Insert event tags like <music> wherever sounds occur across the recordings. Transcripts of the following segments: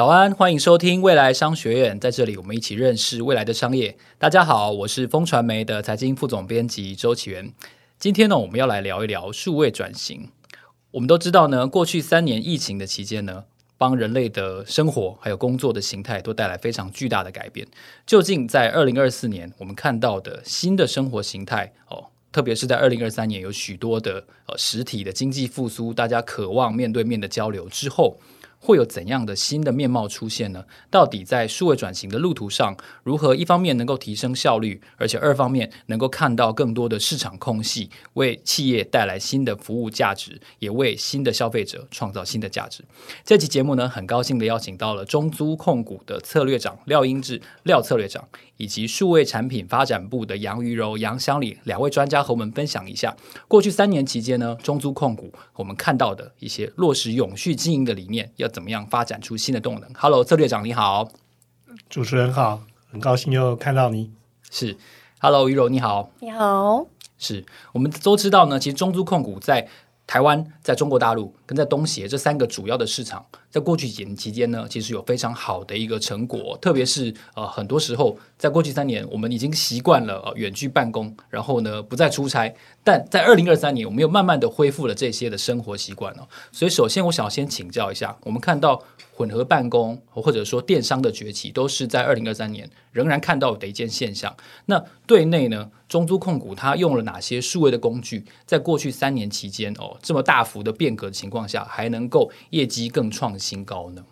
早安，欢迎收听未来商学院，在这里我们一起认识未来的商业。大家好，我是风传媒的财经副总编辑周启源。今天呢，我们要来聊一聊数位转型。我们都知道呢，过去三年疫情的期间呢，帮人类的生活还有工作的形态都带来非常巨大的改变。究竟在二零二四年，我们看到的新的生活形态哦，特别是在二零二三年，有许多的呃实体的经济复苏，大家渴望面对面的交流之后。会有怎样的新的面貌出现呢？到底在数位转型的路途上，如何一方面能够提升效率，而且二方面能够看到更多的市场空隙，为企业带来新的服务价值，也为新的消费者创造新的价值。这期节目呢，很高兴的邀请到了中租控股的策略长廖英志廖策略长，以及数位产品发展部的杨于柔杨襄理两位专家和我们分享一下，过去三年期间呢，中租控股我们看到的一些落实永续经营的理念要。怎么样发展出新的动能？Hello，策略长你好，主持人好，很高兴又看到你。是，Hello，于柔你好，你好。是我们都知道呢，其实中租控股在台湾、在中国大陆跟在东协这三个主要的市场，在过去几年期间呢，其实有非常好的一个成果。特别是呃，很多时候在过去三年，我们已经习惯了呃远距办公，然后呢不再出差。但在二零二三年，我们又慢慢的恢复了这些的生活习惯哦。所以，首先我想要先请教一下，我们看到混合办公或者说电商的崛起，都是在二零二三年仍然看到的一件现象。那对内呢，中租控股它用了哪些数位的工具，在过去三年期间哦，这么大幅的变革的情况下，还能够业绩更创新高呢？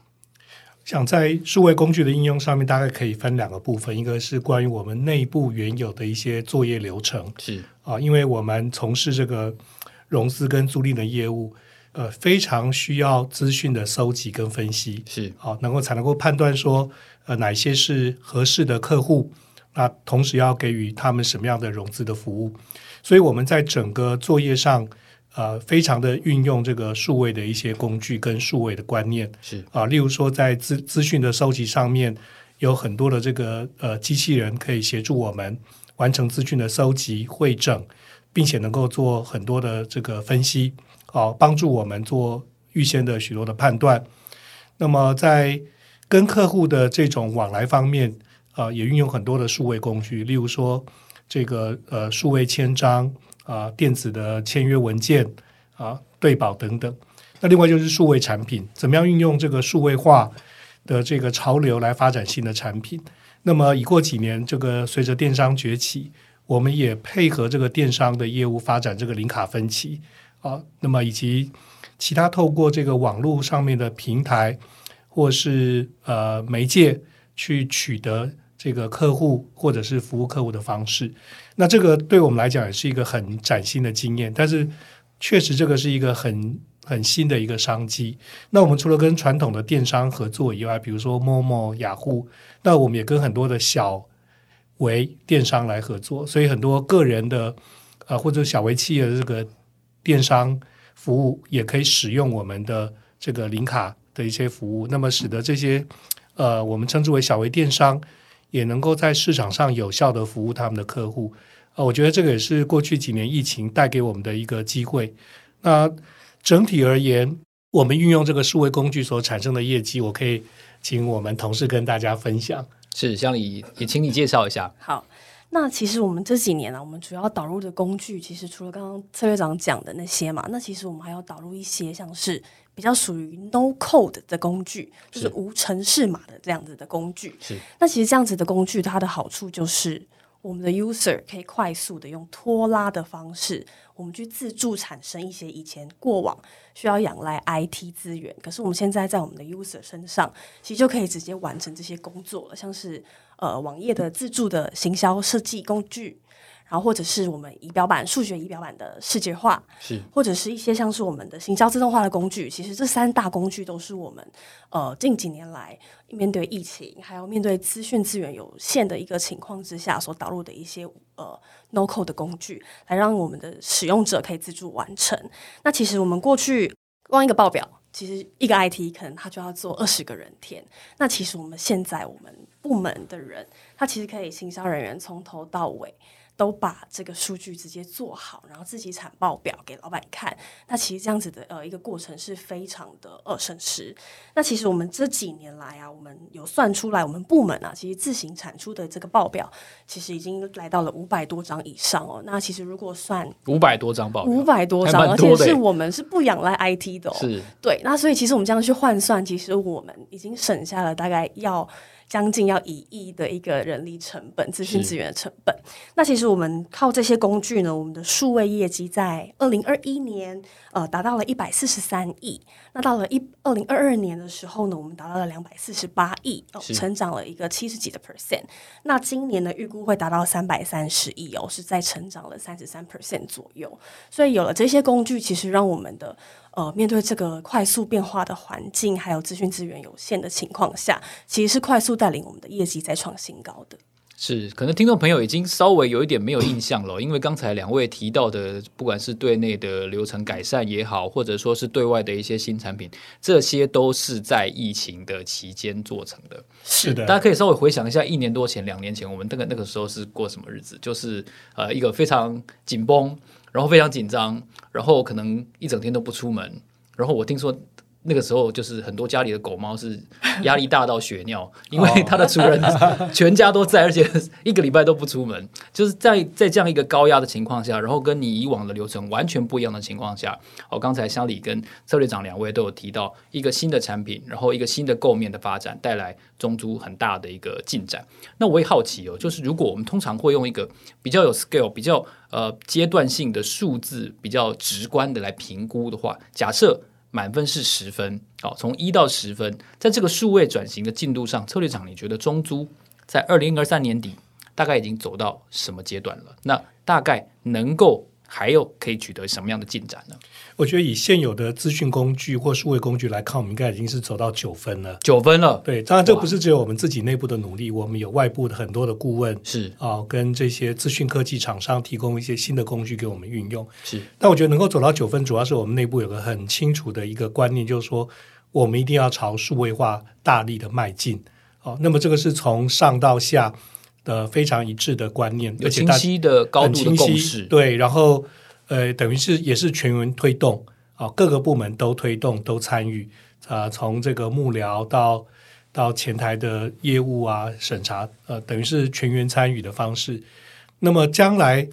想在数位工具的应用上面，大概可以分两个部分，一个是关于我们内部原有的一些作业流程，是啊，因为我们从事这个融资跟租赁的业务，呃，非常需要资讯的收集跟分析，是啊，能够才能够判断说，呃，哪些是合适的客户，那同时要给予他们什么样的融资的服务，所以我们在整个作业上。呃，非常的运用这个数位的一些工具跟数位的观念是啊，例如说在资资讯的收集上面，有很多的这个呃机器人可以协助我们完成资讯的收集汇整，并且能够做很多的这个分析，啊，帮助我们做预先的许多的判断。那么在跟客户的这种往来方面，啊，也运用很多的数位工具，例如说这个呃数位签章。啊，电子的签约文件啊，对保等等。那另外就是数位产品，怎么样运用这个数位化的这个潮流来发展新的产品？那么已过几年，这个随着电商崛起，我们也配合这个电商的业务发展这个零卡分期啊。那么以及其他透过这个网络上面的平台或是呃媒介去取得。这个客户或者是服务客户的方式，那这个对我们来讲也是一个很崭新的经验。但是，确实这个是一个很很新的一个商机。那我们除了跟传统的电商合作以外，比如说陌陌、雅虎，那我们也跟很多的小微电商来合作。所以，很多个人的呃或者小微企业的这个电商服务也可以使用我们的这个零卡的一些服务。那么，使得这些呃我们称之为小微电商。也能够在市场上有效的服务他们的客户，呃，我觉得这个也是过去几年疫情带给我们的一个机会。那整体而言，我们运用这个数位工具所产生的业绩，我可以请我们同事跟大家分享。是，像你也请你介绍一下。好，那其实我们这几年呢、啊，我们主要导入的工具，其实除了刚刚策略长讲的那些嘛，那其实我们还要导入一些像是。比较属于 no code 的工具，就是无程式码的这样子的工具。是，那其实这样子的工具，它的好处就是我们的 user 可以快速的用拖拉的方式，我们去自助产生一些以前过往需要仰赖 IT 资源，可是我们现在在我们的 user 身上，其实就可以直接完成这些工作了，像是呃网页的自助的行销设计工具。然后或者是我们仪表板数学仪表板的视觉化，是或者是一些像是我们的行销自动化的工具。其实这三大工具都是我们呃近几年来面对疫情，还有面对资讯资源有限的一个情况之下所导入的一些呃 no code 的工具，来让我们的使用者可以自助完成。那其实我们过去光一个报表，其实一个 IT 可能他就要做二十个人填。那其实我们现在我们部门的人，他其实可以行销人员从头到尾。都把这个数据直接做好，然后自己产报表给老板看。那其实这样子的呃一个过程是非常的呃省时。那其实我们这几年来啊，我们有算出来，我们部门啊，其实自行产出的这个报表，其实已经来到了五百多张以上哦。那其实如果算五百多张报表，五百多张，而且是我们是不仰赖 IT 的哦。是，对。那所以其实我们这样去换算，其实我们已经省下了大概要。将近要一亿的一个人力成本、资讯资源的成本。那其实我们靠这些工具呢，我们的数位业绩在二零二一年呃达到了一百四十三亿。那到了一二零二二年的时候呢，我们达到了两百四十八亿，哦，成长了一个七十几的 percent。那今年的预估会达到三百三十亿哦，是在成长了三十三 percent 左右。所以有了这些工具，其实让我们的。呃，面对这个快速变化的环境，还有资讯资源有限的情况下，其实是快速带领我们的业绩在创新高的。是，可能听众朋友已经稍微有一点没有印象了，因为刚才两位提到的，不管是对内的流程改善也好，或者说是对外的一些新产品，这些都是在疫情的期间做成的。是的，大家可以稍微回想一下，一年多前、两年前，我们那个那个时候是过什么日子？就是呃，一个非常紧绷。然后非常紧张，然后可能一整天都不出门。然后我听说那个时候就是很多家里的狗猫是压力大到血尿，<laughs> 因为它的主人 <laughs> 全家都在，而且一个礼拜都不出门。就是在在这样一个高压的情况下，然后跟你以往的流程完全不一样的情况下，哦，刚才乡里跟策略长两位都有提到一个新的产品，然后一个新的构面的发展带来中租很大的一个进展。那我也好奇哦，就是如果我们通常会用一个比较有 scale 比较。呃，阶段性的数字比较直观的来评估的话，假设满分是十分，好，从一到十分，在这个数位转型的进度上，策略长你觉得中租在二零二三年底大概已经走到什么阶段了？那大概能够。还有可以取得什么样的进展呢？我觉得以现有的资讯工具或数位工具来看，我们应该已经是走到九分了。九分了，对，当然这不是只有我们自己内部的努力，我们有外部的很多的顾问是啊、哦，跟这些资讯科技厂商提供一些新的工具给我们运用。是，但我觉得能够走到九分，主要是我们内部有个很清楚的一个观念，就是说我们一定要朝数位化大力的迈进。哦，那么这个是从上到下。的非常一致的观念，有清晰的高度的共识，对，然后呃，等于是也是全员推动啊、哦，各个部门都推动都参与啊、呃，从这个幕僚到到前台的业务啊审查，呃，等于是全员参与的方式。那么将来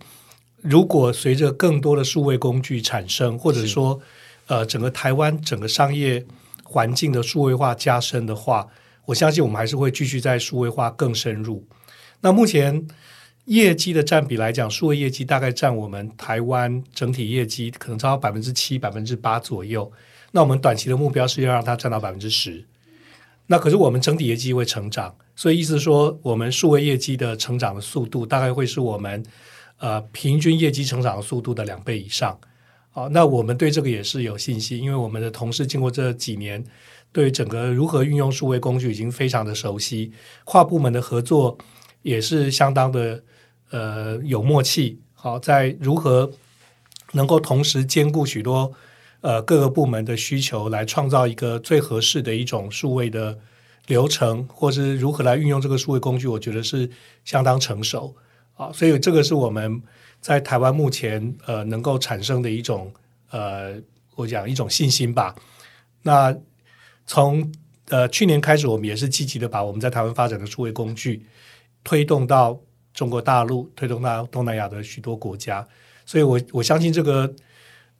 如果随着更多的数位工具产生，或者说呃，整个台湾整个商业环境的数位化加深的话，我相信我们还是会继续在数位化更深入。那目前业绩的占比来讲，数位业绩大概占我们台湾整体业绩可能超过百分之七、百分之八左右。那我们短期的目标是要让它占到百分之十。那可是我们整体业绩会成长，所以意思说，我们数位业绩的成长的速度大概会是我们呃平均业绩成长的速度的两倍以上。好，那我们对这个也是有信心，因为我们的同事经过这几年对整个如何运用数位工具已经非常的熟悉，跨部门的合作。也是相当的呃有默契，好，在如何能够同时兼顾许多呃各个部门的需求，来创造一个最合适的一种数位的流程，或是如何来运用这个数位工具，我觉得是相当成熟啊，所以这个是我们在台湾目前呃能够产生的一种呃我讲一种信心吧。那从呃去年开始，我们也是积极的把我们在台湾发展的数位工具。推动到中国大陆，推动到东南亚的许多国家，所以我我相信这个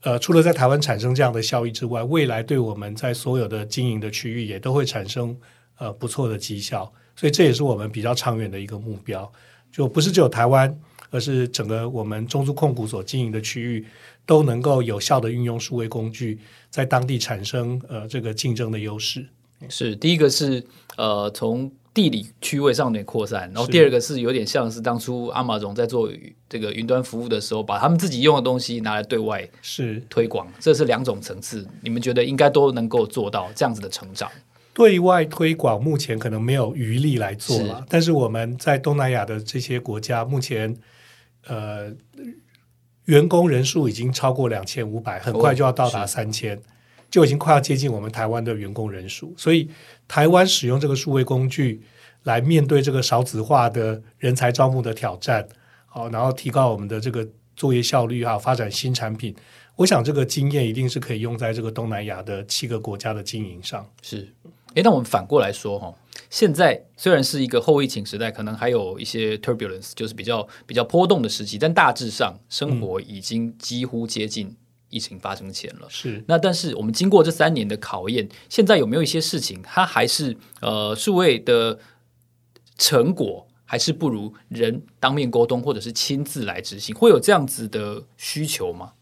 呃，除了在台湾产生这样的效益之外，未来对我们在所有的经营的区域也都会产生呃不错的绩效，所以这也是我们比较长远的一个目标，就不是只有台湾，而是整个我们中租控股所经营的区域都能够有效的运用数位工具，在当地产生呃这个竞争的优势。是第一个是呃从。地理区位上面扩散，然后第二个是有点像是当初 Amazon 在做这个云端服务的时候，把他们自己用的东西拿来对外是推广，这是两种层次。你们觉得应该都能够做到这样子的成长？对外推广目前可能没有余力来做了，是但是我们在东南亚的这些国家，目前呃员工人数已经超过两千五百，很快就要到达三千。就已经快要接近我们台湾的员工人数，所以台湾使用这个数位工具来面对这个少子化的人才招募的挑战，好，然后提高我们的这个作业效率，还有发展新产品。我想这个经验一定是可以用在这个东南亚的七个国家的经营上。是，诶，那我们反过来说哈，现在虽然是一个后疫情时代，可能还有一些 turbulence，就是比较比较波动的时期，但大致上生活已经几乎接近疫情发生前了。嗯、是，那但是我们经过这三年的考验，现在有没有一些事情，它还是呃数位的成果，还是不如人当面沟通，或者是亲自来执行，会有这样子的需求吗？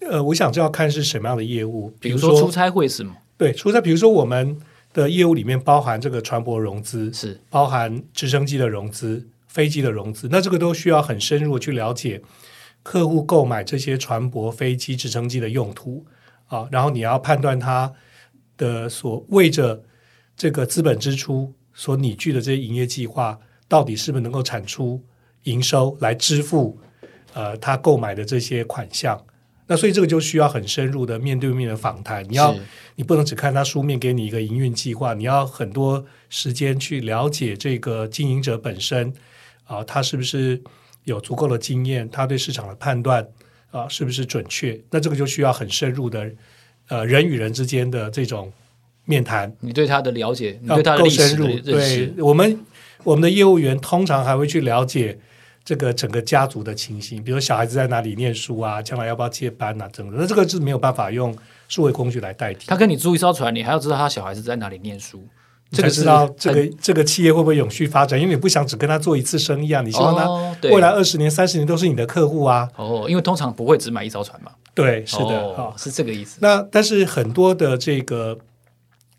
呃，我想就要看是什么样的业务，比如说出差会是吗？对，出差，比如说我们的业务里面包含这个船舶融资，是包含直升机的融资、飞机的融资，那这个都需要很深入去了解客户购买这些船舶、飞机、直升机的用途啊，然后你要判断他的所为着这个资本支出所拟具的这些营业计划，到底是不是能够产出营收来支付呃他购买的这些款项。那所以这个就需要很深入的面对面的访谈，你要你不能只看他书面给你一个营运计划，你要很多时间去了解这个经营者本身啊，他是不是有足够的经验，他对市场的判断啊是不是准确？那这个就需要很深入的呃人与人之间的这种面谈。你对他的了解，你对他的历史的认识，对我们我们的业务员通常还会去了解。这个整个家族的情形，比如小孩子在哪里念书啊，将来要不要接班啊，等等，那这个是没有办法用数位工具来代替。他跟你租一艘船，你还要知道他小孩子在哪里念书，这个知道这个这个企业会不会永续发展？因为你不想只跟他做一次生意啊，你希望他未来二十年、三十年都是你的客户啊。哦，因为通常不会只买一艘船嘛。对，是的，哦，哦，是这个意思。那但是很多的这个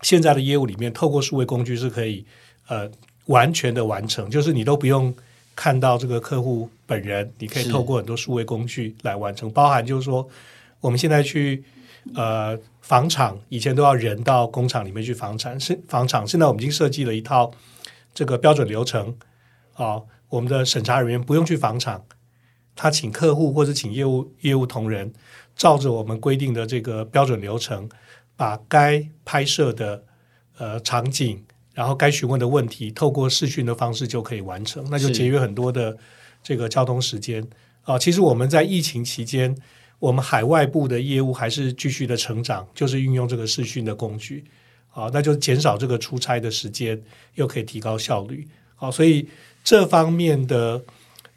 现在的业务里面，透过数位工具是可以呃完全的完成，就是你都不用。看到这个客户本人，你可以透过很多数位工具来完成，包含就是说，我们现在去呃访厂，以前都要人到工厂里面去访厂，是访厂，现在我们已经设计了一套这个标准流程啊，我们的审查人员不用去访厂，他请客户或者请业务业务同仁，照着我们规定的这个标准流程，把该拍摄的呃场景。然后该询问的问题，透过视讯的方式就可以完成，那就节约很多的这个交通时间啊。其实我们在疫情期间，我们海外部的业务还是继续的成长，就是运用这个视讯的工具好，那就减少这个出差的时间，又可以提高效率。好，所以这方面的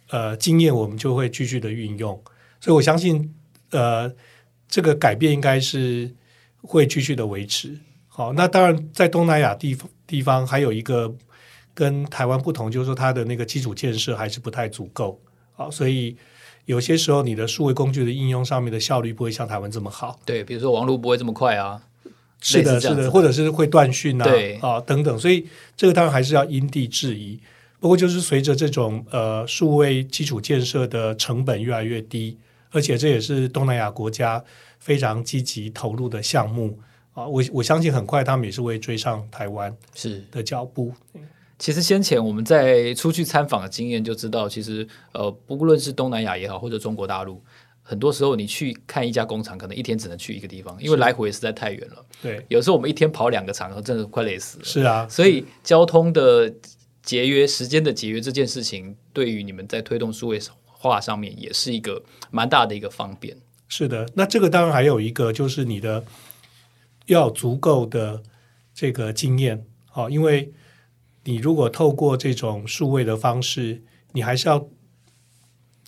呃经验，我们就会继续的运用。所以我相信，呃，这个改变应该是会继续的维持。好，那当然在东南亚地。地方还有一个跟台湾不同，就是说它的那个基础建设还是不太足够好，所以有些时候你的数位工具的应用上面的效率不会像台湾这么好。对，比如说网络不会这么快啊，是的，是的，或者是会断讯啊，对啊等等，所以这个当然还是要因地制宜。不过就是随着这种呃数位基础建设的成本越来越低，而且这也是东南亚国家非常积极投入的项目。啊，我我相信很快他们也是会追上台湾是的脚步。其实先前我们在出去参访的经验就知道，其实呃，不论是东南亚也好，或者中国大陆，很多时候你去看一家工厂，可能一天只能去一个地方，因为来回实在太远了。对，有时候我们一天跑两个厂，真的快累死了。是啊，所以交通的节约、时间的节约这件事情，对于你们在推动数位化上面，也是一个蛮大的一个方便。是的，那这个当然还有一个就是你的。要足够的这个经验，好，因为你如果透过这种数位的方式，你还是要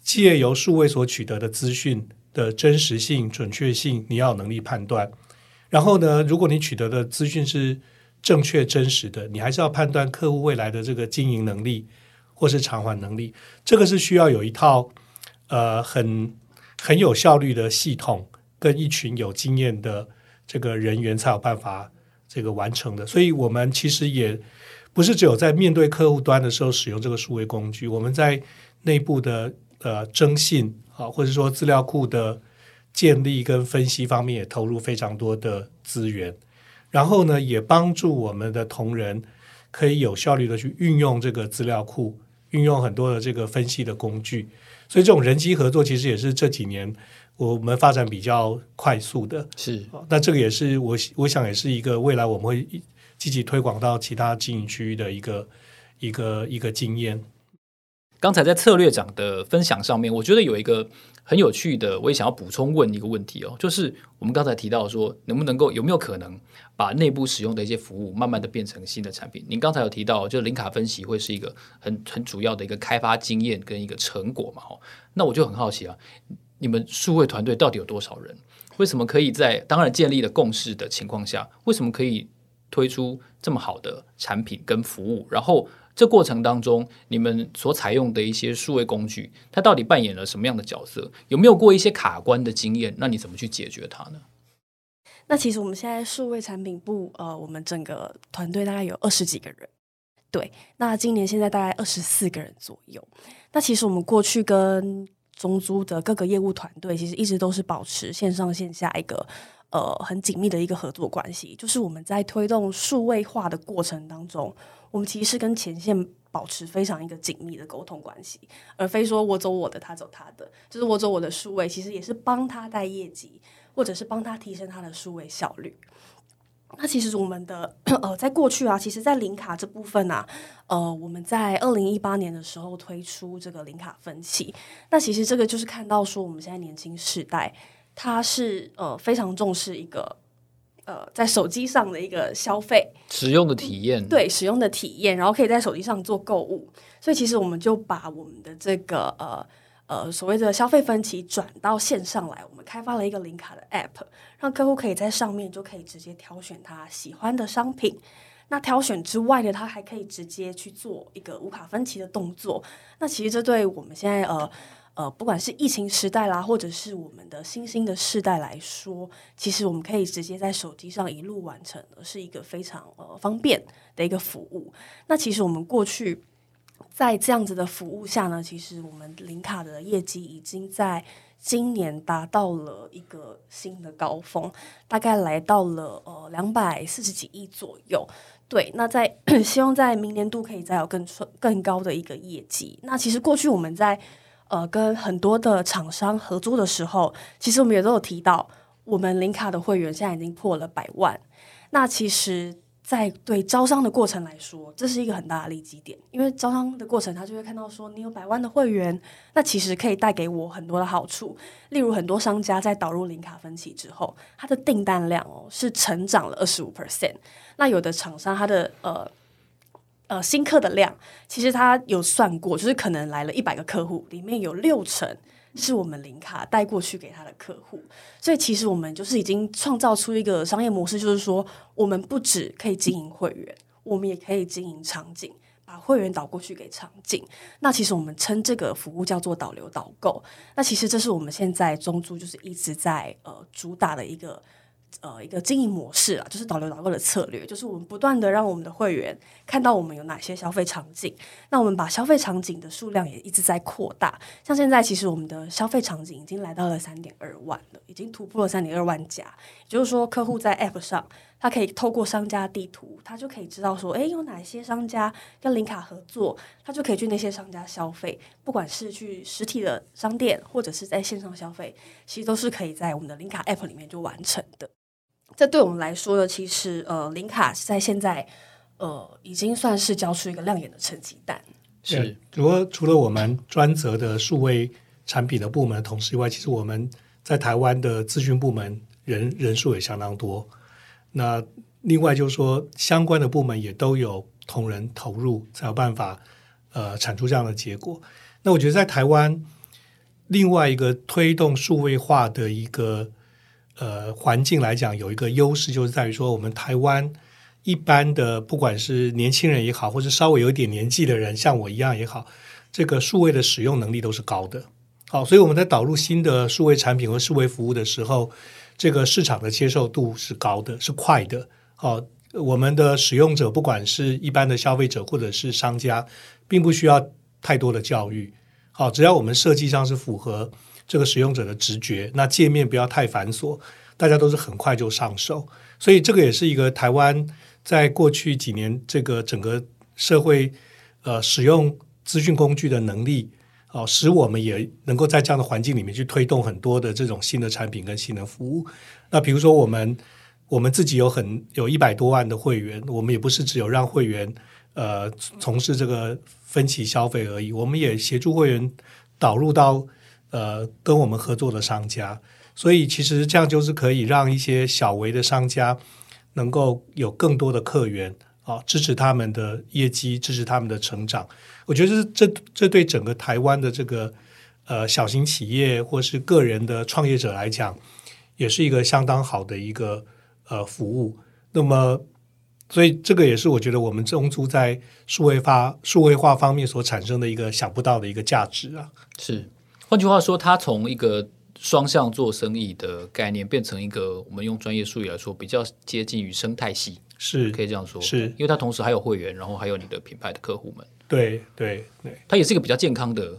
借由数位所取得的资讯的真实性、准确性，你要有能力判断。然后呢，如果你取得的资讯是正确真实的，你还是要判断客户未来的这个经营能力或是偿还能力。这个是需要有一套呃很很有效率的系统，跟一群有经验的。这个人员才有办法这个完成的，所以我们其实也不是只有在面对客户端的时候使用这个数位工具，我们在内部的呃征信啊，或者说资料库的建立跟分析方面也投入非常多的资源，然后呢，也帮助我们的同仁可以有效率的去运用这个资料库，运用很多的这个分析的工具，所以这种人机合作其实也是这几年。我们发展比较快速的，是，那这个也是我我想也是一个未来我们会积极推广到其他经营区域的一个一个一个经验。刚才在策略长的分享上面，我觉得有一个很有趣的，我也想要补充问一个问题哦，就是我们刚才提到说，能不能够有没有可能把内部使用的一些服务，慢慢的变成新的产品？您刚才有提到，就是零卡分析会是一个很很主要的一个开发经验跟一个成果嘛？哦，那我就很好奇啊，你们数位团队到底有多少人？为什么可以在当然建立了共识的情况下，为什么可以推出这么好的产品跟服务？然后这过程当中，你们所采用的一些数位工具，它到底扮演了什么样的角色？有没有过一些卡关的经验？那你怎么去解决它呢？那其实我们现在数位产品部，呃，我们整个团队大概有二十几个人。对，那今年现在大概二十四个人左右。那其实我们过去跟中租的各个业务团队，其实一直都是保持线上线下一个呃很紧密的一个合作关系。就是我们在推动数位化的过程当中，我们其实是跟前线保持非常一个紧密的沟通关系，而非说我走我的，他走他的。就是我走我的数位，其实也是帮他带业绩，或者是帮他提升他的数位效率。那其实我们的呃，在过去啊，其实，在零卡这部分啊，呃，我们在二零一八年的时候推出这个零卡分期。那其实这个就是看到说，我们现在年轻世代，他是呃非常重视一个呃在手机上的一个消费使用的体验，对使用的体验，然后可以在手机上做购物。所以其实我们就把我们的这个呃。呃，所谓的消费分期转到线上来，我们开发了一个零卡的 App，让客户可以在上面就可以直接挑选他喜欢的商品。那挑选之外呢，他还可以直接去做一个无卡分期的动作。那其实这对我们现在呃呃，不管是疫情时代啦，或者是我们的新兴的世代来说，其实我们可以直接在手机上一路完成，是一个非常呃方便的一个服务。那其实我们过去。在这样子的服务下呢，其实我们零卡的业绩已经在今年达到了一个新的高峰，大概来到了呃两百四十几亿左右。对，那在 <coughs> 希望在明年度可以再有更更高的一个业绩。那其实过去我们在呃跟很多的厂商合作的时候，其实我们也都有提到，我们零卡的会员现在已经破了百万。那其实。在对招商的过程来说，这是一个很大的利基点，因为招商的过程，他就会看到说，你有百万的会员，那其实可以带给我很多的好处。例如，很多商家在导入零卡分期之后，他的订单量哦是成长了二十五 percent。那有的厂商，他的呃呃新客的量，其实他有算过，就是可能来了一百个客户，里面有六成。是我们零卡带过去给他的客户，所以其实我们就是已经创造出一个商业模式，就是说我们不止可以经营会员，我们也可以经营场景，把会员导过去给场景。那其实我们称这个服务叫做导流导购。那其实这是我们现在中租就是一直在呃主打的一个。呃，一个经营模式啊，就是导流导购的策略，就是我们不断的让我们的会员看到我们有哪些消费场景，那我们把消费场景的数量也一直在扩大。像现在，其实我们的消费场景已经来到了三点二万了，已经突破了三点二万家。也就是说，客户在 App 上，他可以透过商家地图，他就可以知道说，诶，有哪些商家跟林卡合作，他就可以去那些商家消费，不管是去实体的商店，或者是在线上消费，其实都是可以在我们的林卡 App 里面就完成的。这对我们来说呢，其实呃，林卡在现在呃，已经算是交出一个亮眼的成绩单。是，除了除了我们专责的数位产品的部门的同事以外，其实我们在台湾的资讯部门人人数也相当多。那另外就是说，相关的部门也都有同仁投入，才有办法呃产出这样的结果。那我觉得在台湾另外一个推动数位化的一个。呃，环境来讲有一个优势，就是在于说，我们台湾一般的不管是年轻人也好，或者稍微有点年纪的人，像我一样也好，这个数位的使用能力都是高的。好，所以我们在导入新的数位产品和数位服务的时候，这个市场的接受度是高的，是快的。好，我们的使用者不管是一般的消费者或者是商家，并不需要太多的教育。好，只要我们设计上是符合。这个使用者的直觉，那界面不要太繁琐，大家都是很快就上手，所以这个也是一个台湾在过去几年这个整个社会呃使用资讯工具的能力哦、使我们也能够在这样的环境里面去推动很多的这种新的产品跟新的服务。那比如说我们我们自己有很有一百多万的会员，我们也不是只有让会员呃从事这个分期消费而已，我们也协助会员导入到呃跟我们合作的商家，所以其实这样就是可以让一些小微的商家能够有更多的客源啊，支持他们的业绩，支持他们的成长。我觉得这这这对整个台湾的这个呃小型企业或是个人的创业者来讲，也是一个相当好的一个呃服务。那么，所以这个也是我觉得我们中租在数位化数位化方面所产生的一个想不到的一个价值啊。是，换句话说，它从一个双向做生意的概念，变成一个我们用专业术语来说，比较接近于生态系，是可以这样说。是，因为它同时还有会员，然后还有你的品牌的客户们。对对对，它也是一个比较健康的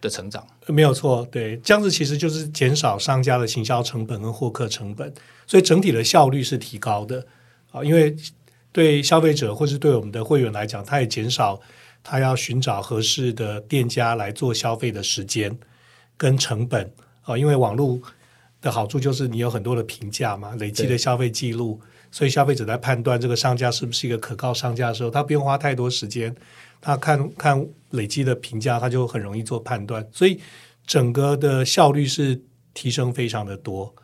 的成长。没有错，对，这样子其实就是减少商家的行销成本跟获客成本，所以整体的效率是提高的。啊，因为对消费者或是对我们的会员来讲，他也减少他要寻找合适的店家来做消费的时间跟成本啊。因为网络的好处就是你有很多的评价嘛，累积的消费记录，所以消费者在判断这个商家是不是一个可靠商家的时候，他不用花太多时间，他看看累积的评价，他就很容易做判断，所以整个的效率是提升非常的多。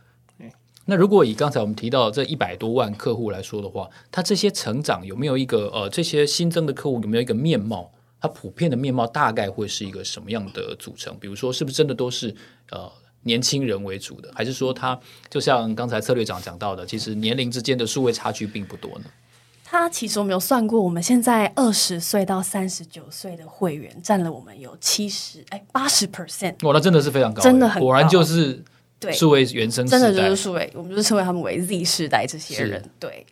那如果以刚才我们提到这一百多万客户来说的话，它这些成长有没有一个呃，这些新增的客户有没有一个面貌？它普遍的面貌大概会是一个什么样的组成？比如说，是不是真的都是呃年轻人为主的，还是说它就像刚才策略长讲到的，其实年龄之间的数位差距并不多呢？他其实我们有算过，我们现在二十岁到三十九岁的会员占了我们有七十哎八十 percent，哇，那真的是非常高，真的很高，果然就是。对，数位原生真的就是数位，我们就称为他们为 Z 世代这些人。对，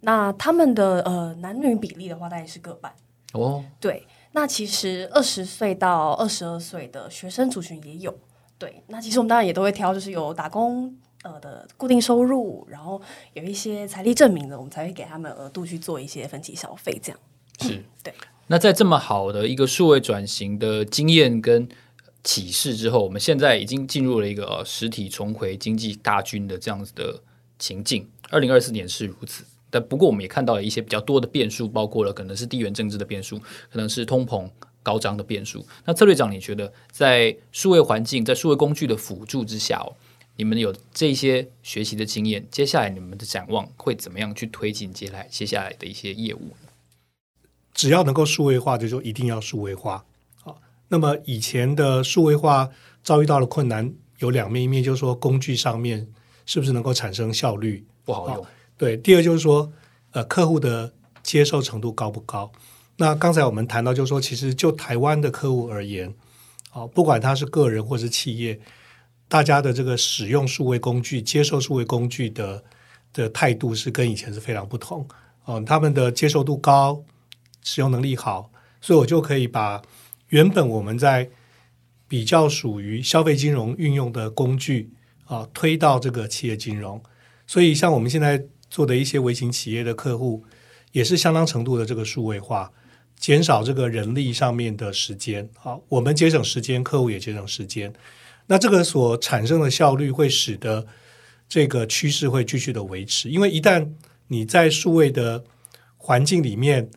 那他们的呃男女比例的话，大概是各半。哦，对，那其实二十岁到二十二岁的学生族群也有。对，那其实我们当然也都会挑，就是有打工呃的固定收入，然后有一些财力证明的，我们才会给他们额度去做一些分期消费，这样。是，对。那在这么好的一个数位转型的经验跟。启示之后，我们现在已经进入了一个呃实体重回经济大军的这样子的情境。二零二四年是如此，但不过我们也看到了一些比较多的变数，包括了可能是地缘政治的变数，可能是通膨高涨的变数。那策略长，你觉得在数位环境、在数位工具的辅助之下，哦你们有这些学习的经验，接下来你们的展望会怎么样去推进接下来接下来的一些业务？只要能够数位化，就说一定要数位化。好那么以前的数位化遭遇到了困难有两面，一面就是说工具上面是不是能够产生效率不好用，哦，对。第二就是说，呃，客户的接受程度高不高？那刚才我们谈到就是说，其实就台湾的客户而言，哦，不管他是个人或是企业，大家的这个使用数位工具、接受数位工具的的态度是跟以前是非常不同。哦，他们的接受度高，使用能力好，所以我就可以把。原本我们在比较属于消费金融运用的工具啊，推到这个企业金融，所以像我们现在做的一些微型企业的客户，也是相当程度的这个数位化，减少这个人力上面的时间。好，我们节省时间，客户也节省时间。那这个所产生的效率会使得这个趋势会继续的维持，因为一旦你在数位的环境里面。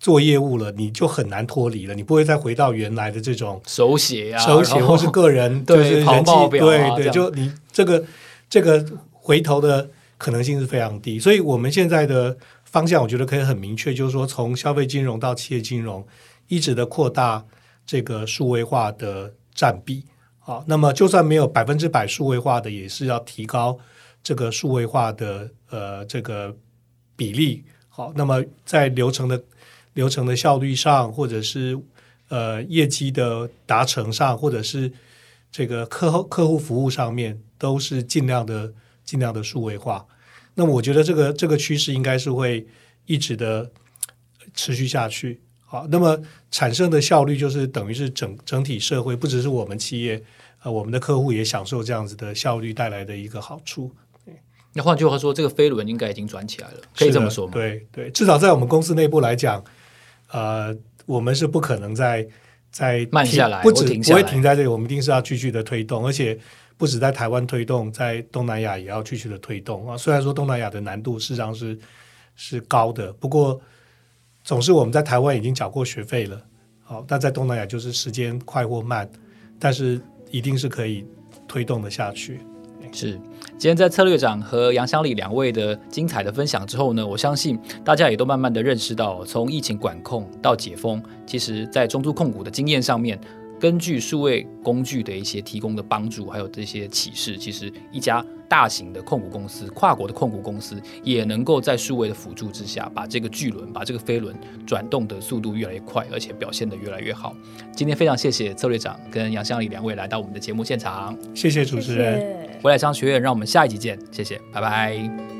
做业务了，你就很难脱离了，你不会再回到原来的这种手写呀、手写或是个人 <laughs> 就是人际对对，就你这个这个回头的可能性是非常低。所以我们现在的方向，我觉得可以很明确，就是说从消费金融到企业金融，一直的扩大这个数位化的占比。好，那么就算没有百分之百数位化的，也是要提高这个数位化的呃这个比例。好，那么在流程的。流程的效率上，或者是呃业绩的达成上，或者是这个客户客户服务上面，都是尽量的尽量的数位化。那我觉得这个这个趋势应该是会一直的持续下去。好，那么产生的效率就是等于是整整体社会，不只是我们企业，呃，我们的客户也享受这样子的效率带来的一个好处。那换句话说，这个飞轮应该已经转起来了，可以这么说吗？对对，至少在我们公司内部来讲。呃，我们是不可能在在慢下来，不止不会停在这里，我们一定是要继续的推动，而且不止在台湾推动，在东南亚也要继续的推动啊。虽然说东南亚的难度事实上是是高的，不过总是我们在台湾已经缴过学费了，好，那在东南亚就是时间快或慢，但是一定是可以推动的下去。是，今天在策略长和杨湘礼两位的精彩的分享之后呢，我相信大家也都慢慢的认识到，从疫情管控到解封，其实在中租控股的经验上面。根据数位工具的一些提供的帮助，还有这些启示，其实一家大型的控股公司、跨国的控股公司，也能够在数位的辅助之下，把这个巨轮、把这个飞轮转动的速度越来越快，而且表现得越来越好。今天非常谢谢策略长跟杨向礼两位来到我们的节目现场，谢谢主持人，谢谢。未来商学院，让我们下一集见，谢谢，拜拜。